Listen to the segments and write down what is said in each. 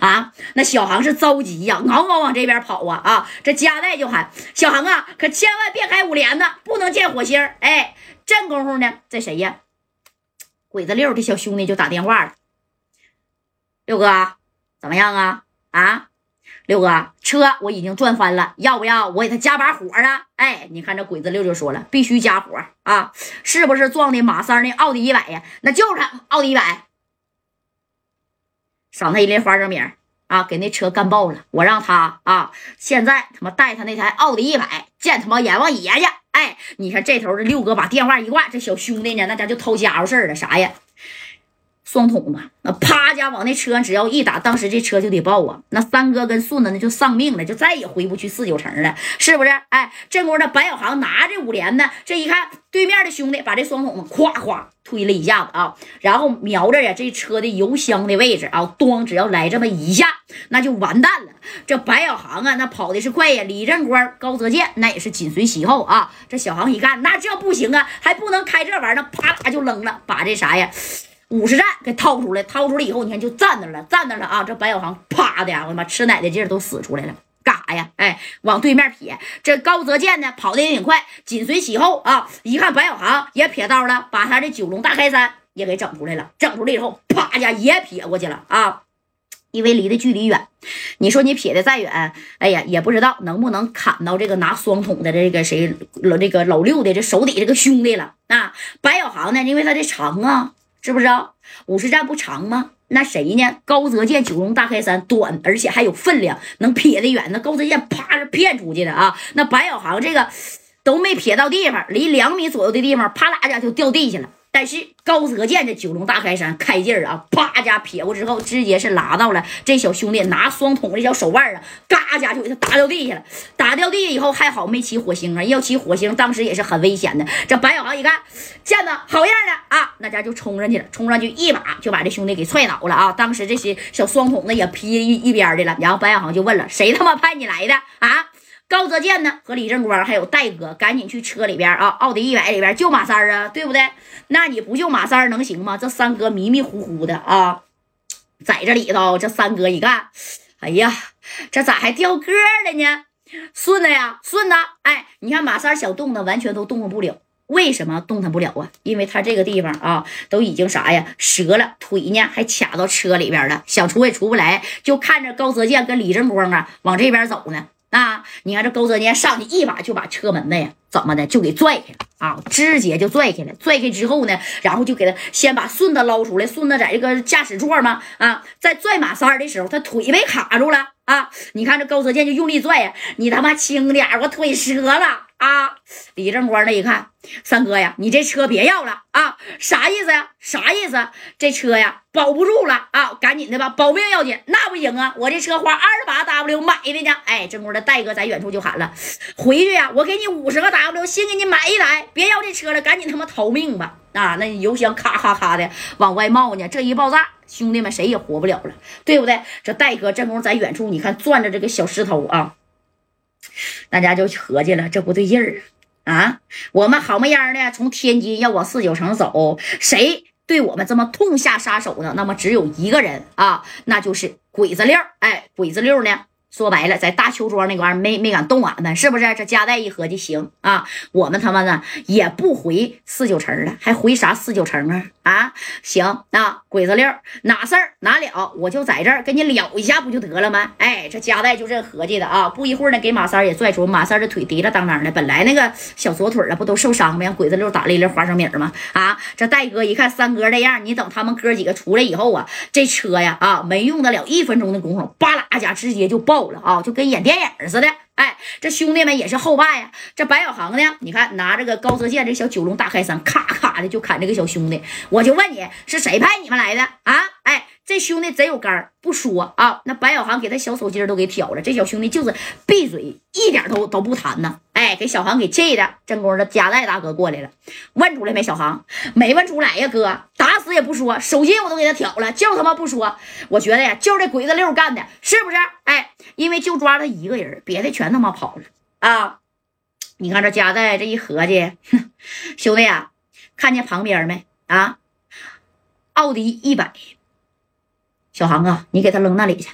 啊，那小航是着急呀，嗷嗷往这边跑啊啊！这加代就喊小航啊，可千万别开五连呢，不能见火星哎，这功夫呢，这谁呀？鬼子六的小兄弟就打电话了，六哥怎么样啊？啊，六哥，车我已经转翻了，要不要我给他加把火啊？哎，你看这鬼子六就说了，必须加火啊！是不是撞的马三那奥迪一百呀？那就是他奥迪一百。长他一粒花生米啊！给那车干爆了！我让他啊，现在他妈带他那台奥迪一百见他妈阎王爷去！哎，你看这头这六哥把电话一挂，这小兄弟呢，那家就掏家伙事儿了，啥呀？双筒子，那啪家往那车上只要一打，当时这车就得爆啊！那三哥跟顺子那就丧命了，就再也回不去四九城了，是不是？哎，这功夫，白小航拿着五连呢，这一看对面的兄弟把这双筒子咵咵推了一下子啊，然后瞄着呀这车的油箱的位置啊，咣，只要来这么一下，那就完蛋了。这白小航啊，那跑的是快呀，李正光、高泽健那也是紧随其后啊。这小航一看，那这不行啊，还不能开这玩意儿，啪啦就扔了，把这啥呀？五十战给掏出来，掏出来以后，你看就站那了，站那了啊！这白小航啪的，我他妈吃奶的劲都使出来了，干啥呀？哎，往对面撇。这高泽健呢，跑的也挺快，紧随其后啊！一看白小航也撇刀了，把他这九龙大开山也给整出来了。整出来以后，啪家也撇过去了啊！因为离的距离远，你说你撇的再远，哎呀，也不知道能不能砍到这个拿双筒的这个谁老这个老六的这手底这个兄弟了啊！白小航呢，因为他的长啊。是不是啊五十站不长吗？那谁呢？高泽健九龙大开山短，而且还有分量，能撇得远。那高泽健啪是骗出去的啊！那白小航这个都没撇到地方，离两米左右的地方，啪啦一下就掉地下了。但是高泽健这九龙大开山开劲儿啊，啪家撇过之后，直接是拉到了这小兄弟拿双筒的小手腕啊，嘎家就给他打掉地下了。打掉地下以后，还好没起火星啊，要起火星，当时也是很危险的。这白小航一看，见子好样的啊，那家就冲上去了，冲上去一把就把这兄弟给踹倒了啊。当时这些小双筒子也劈一一边的了。然后白小航就问了：“谁他妈派你来的啊？”高泽健呢？和李正光还有戴哥，赶紧去车里边啊！奥迪一百里边救马三啊，对不对？那你不救马三能行吗？这三哥迷迷糊糊的啊，在这里头，这三哥一看，哎呀，这咋还掉个了呢？顺子呀，顺子，哎，你看马三想动弹，完全都动弹不了。为什么动弹不了啊？因为他这个地方啊，都已经啥呀，折了，腿呢还卡到车里边了，想出也出不来。就看着高泽健跟李正光啊往这边走呢。啊！你看这高泽年上去一把就把车门子呀，怎么的就给拽开了啊？直接就拽开了。拽开之后呢，然后就给他先把顺子捞出来。顺子在这个驾驶座嘛，啊，在拽马三的时候，他腿被卡住了啊！你看这高泽健就用力拽呀，你他妈轻点，我腿折了。啊！李正光那一看，三哥呀，你这车别要了啊！啥意思呀？啥意思？这车呀，保不住了啊！赶紧的吧，保命要紧。那不行啊，我这车花二十八 W 买的呢。哎，正光的戴哥在远处就喊了：“回去呀，我给你五十个 W，先给你买一台，别要这车了，赶紧他妈逃命吧！”啊，那油箱咔咔咔的往外冒呢，这一爆炸，兄弟们谁也活不了了，对不对？这戴哥正光在远处，你看攥着这个小石头啊。大家就合计了，这不对劲儿啊！我们好么样的从天津要往四九城走，谁对我们这么痛下杀手呢？那么只有一个人啊，那就是鬼子六。哎，鬼子六呢？说白了，在大邱庄那块没没敢动俺们，是不是？这加代一合计，行啊，我们他妈的也不回四九城了，还回啥四九城啊？啊，行啊，鬼子六哪事儿哪了，我就在这儿跟你了一下不就得了吗？哎，这加代就这合计的啊。不一会儿呢，给马三也拽出，马三这腿提了当当的，本来那个小左腿啊不都受伤吗？让鬼子六打了一粒花生米吗？啊，这戴哥一看三哥这样，你等他们哥几个出来以后啊，这车呀啊，没用得了一分钟的功夫，巴拉家直接就爆。了啊，就跟演电影似的。哎，这兄弟们也是后爸呀。这白小航呢，你看拿着个高泽健这小九龙大开山，咔咔的就砍这个小兄弟。我就问你是谁派你们来的啊？哎。这兄弟贼有肝不说啊！那白小航给他小手筋都给挑了，这小兄弟就是闭嘴，一点都都不谈呢。哎，给小航给气的。正功的加代大哥过来了，问出来没？小航没问出来呀，哥打死也不说，手筋我都给他挑了，就他妈不说。我觉得呀，就这鬼子六干的，是不是？哎，因为就抓他一个人，别的全他妈跑了啊！你看这加代这一合计，兄弟啊，看见旁边没啊？奥迪一百。小航啊，你给他扔那里去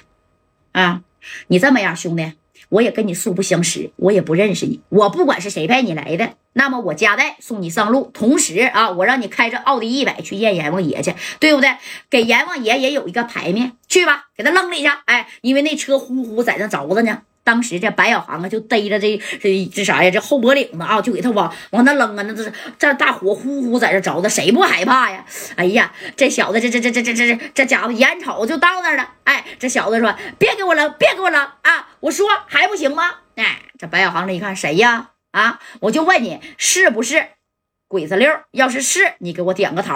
啊，你这么样，兄弟，我也跟你素不相识，我也不认识你。我不管是谁派你来的，那么我夹带送你上路，同时啊，我让你开着奥迪一百去见阎王爷去，对不对？给阎王爷也有一个牌面，去吧，给他扔了一下。哎，因为那车呼呼在那着着呢。当时这白小航啊，就逮着这这这啥呀？这后脖领子啊，就给他往往那扔啊！那这这大火呼呼在这着的，谁不害怕呀？哎呀，这小子这这这这这这这这家伙眼瞅就到那儿了。哎，这小子说：“别给我扔，别给我扔啊！我说还不行吗？”哎，这白小航这一看谁呀？啊，我就问你是不是鬼子六？要是是，你给我点个头。